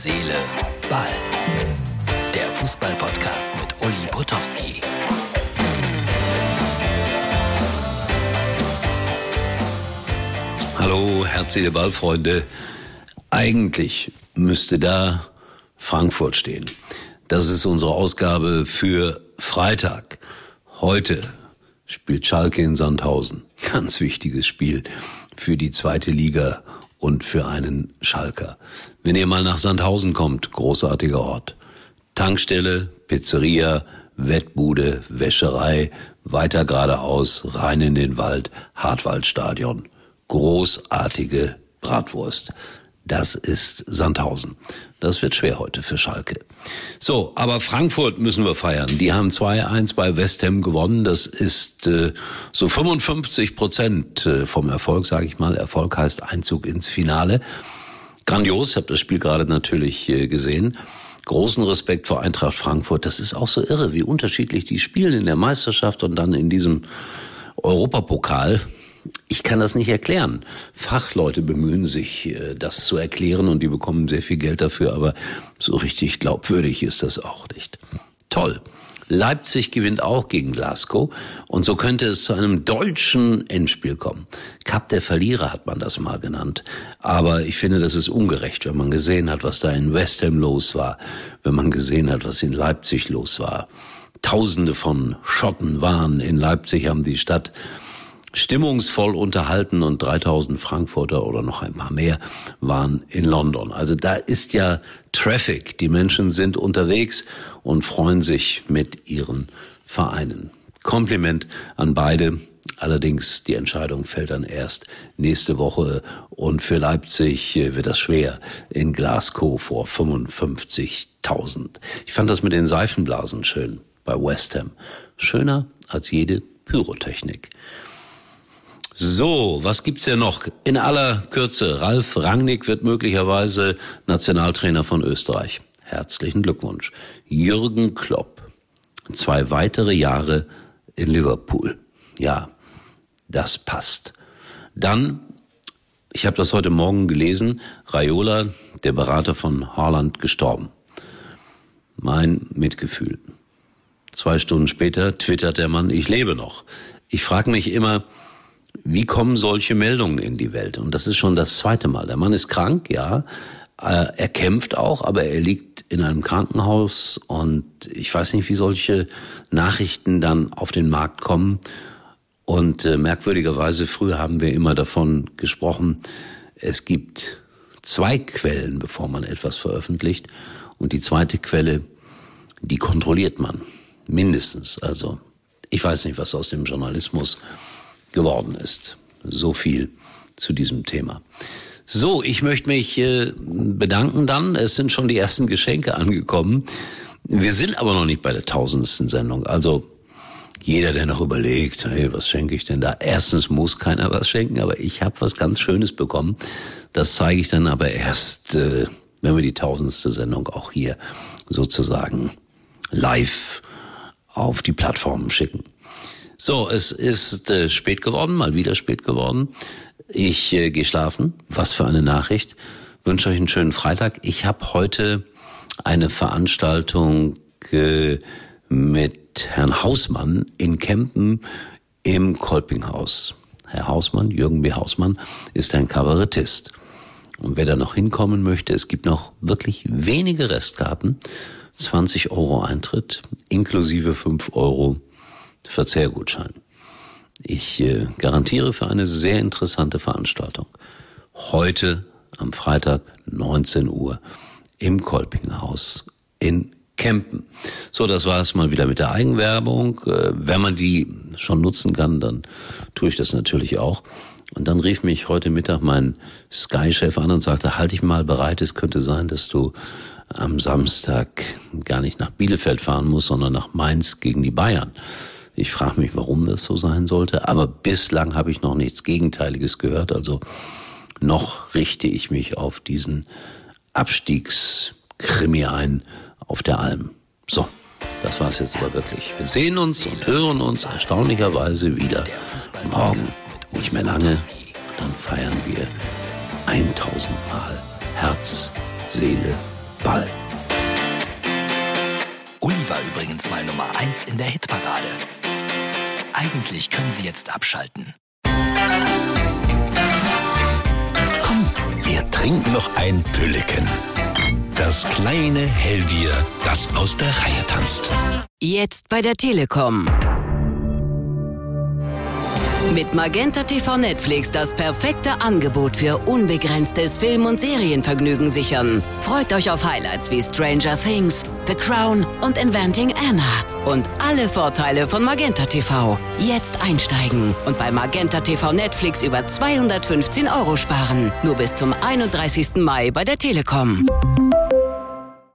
Seele, Ball. Der Fußball-Podcast mit Uli Potowski. Hallo, herzliche Ballfreunde. Eigentlich müsste da Frankfurt stehen. Das ist unsere Ausgabe für Freitag. Heute spielt Schalke in Sandhausen. Ganz wichtiges Spiel für die zweite Liga und für einen Schalker. Wenn ihr mal nach Sandhausen kommt, großartiger Ort. Tankstelle, Pizzeria, Wettbude, Wäscherei, weiter geradeaus, rein in den Wald, Hartwaldstadion. Großartige Bratwurst. Das ist Sandhausen. Das wird schwer heute für Schalke. So, aber Frankfurt müssen wir feiern. Die haben 2-1 bei West Ham gewonnen. Das ist äh, so 55 Prozent äh, vom Erfolg, sage ich mal. Erfolg heißt Einzug ins Finale. Grandios, ich habe das Spiel gerade natürlich äh, gesehen. Großen Respekt vor Eintracht Frankfurt. Das ist auch so irre, wie unterschiedlich die spielen in der Meisterschaft und dann in diesem Europapokal. Ich kann das nicht erklären. Fachleute bemühen sich, äh, das zu erklären und die bekommen sehr viel Geld dafür, aber so richtig glaubwürdig ist das auch nicht. Toll. Leipzig gewinnt auch gegen Glasgow und so könnte es zu einem deutschen Endspiel kommen. Cup der Verlierer hat man das mal genannt. Aber ich finde, das ist ungerecht, wenn man gesehen hat, was da in West Ham los war, wenn man gesehen hat, was in Leipzig los war. Tausende von Schotten waren in Leipzig, haben die Stadt stimmungsvoll unterhalten und 3000 Frankfurter oder noch ein paar mehr waren in London. Also da ist ja Traffic. Die Menschen sind unterwegs und freuen sich mit ihren Vereinen. Kompliment an beide. Allerdings die Entscheidung fällt dann erst nächste Woche und für Leipzig wird das schwer in Glasgow vor 55.000. Ich fand das mit den Seifenblasen schön bei West Ham. Schöner als jede Pyrotechnik. So, was gibt's denn noch? In aller Kürze, Ralf Rangnick wird möglicherweise Nationaltrainer von Österreich. Herzlichen Glückwunsch. Jürgen Klopp. Zwei weitere Jahre in Liverpool. Ja, das passt. Dann, ich habe das heute Morgen gelesen, Raiola, der Berater von Haaland, gestorben. Mein Mitgefühl. Zwei Stunden später twittert der Mann, ich lebe noch. Ich frage mich immer, wie kommen solche Meldungen in die Welt? Und das ist schon das zweite Mal. Der Mann ist krank, ja. Äh, er kämpft auch, aber er liegt in einem Krankenhaus und ich weiß nicht, wie solche Nachrichten dann auf den Markt kommen. Und äh, merkwürdigerweise, früher haben wir immer davon gesprochen, es gibt zwei Quellen, bevor man etwas veröffentlicht. Und die zweite Quelle, die kontrolliert man. Mindestens. Also, ich weiß nicht, was aus dem Journalismus geworden ist. So viel zu diesem Thema. So, ich möchte mich äh, bedanken dann. Es sind schon die ersten Geschenke angekommen. Wir sind aber noch nicht bei der tausendsten Sendung. Also jeder, der noch überlegt, hey, was schenke ich denn da? Erstens muss keiner was schenken, aber ich habe was ganz Schönes bekommen. Das zeige ich dann aber erst, äh, wenn wir die tausendste Sendung auch hier sozusagen live auf die Plattformen schicken. So, es ist äh, spät geworden, mal wieder spät geworden. Ich äh, gehe schlafen. Was für eine Nachricht. Wünsche euch einen schönen Freitag. Ich habe heute eine Veranstaltung äh, mit Herrn Hausmann in Kempen im Kolpinghaus. Herr Hausmann, Jürgen B. Hausmann, ist ein Kabarettist. Und wer da noch hinkommen möchte, es gibt noch wirklich wenige Restkarten. 20 Euro Eintritt, inklusive 5 Euro Verzehrgutschein. Ich äh, garantiere für eine sehr interessante Veranstaltung. Heute am Freitag 19 Uhr im Kolpinghaus in Kempen. So, das war es mal wieder mit der Eigenwerbung. Äh, wenn man die schon nutzen kann, dann tue ich das natürlich auch. Und dann rief mich heute Mittag mein Sky-Chef an und sagte, halt dich mal bereit, es könnte sein, dass du am Samstag gar nicht nach Bielefeld fahren musst, sondern nach Mainz gegen die Bayern. Ich frage mich, warum das so sein sollte, aber bislang habe ich noch nichts Gegenteiliges gehört. Also noch richte ich mich auf diesen Abstiegskrimi ein auf der Alm. So, das war's jetzt aber wirklich. Wir sehen uns und hören uns erstaunlicherweise wieder morgen. Nicht mehr lange, dann feiern wir 1000 Mal Herz, Seele, Ball. Uli war übrigens mal Nummer 1 in der Hitparade. Eigentlich können Sie jetzt abschalten. Komm, wir trinken noch ein Pülleken. Das kleine Hellbier, das aus der Reihe tanzt. Jetzt bei der Telekom. Mit Magenta TV Netflix das perfekte Angebot für unbegrenztes Film- und Serienvergnügen sichern. Freut euch auf Highlights wie Stranger Things, The Crown und Inventing Anna. Und alle Vorteile von Magenta TV. Jetzt einsteigen und bei Magenta TV Netflix über 215 Euro sparen. Nur bis zum 31. Mai bei der Telekom.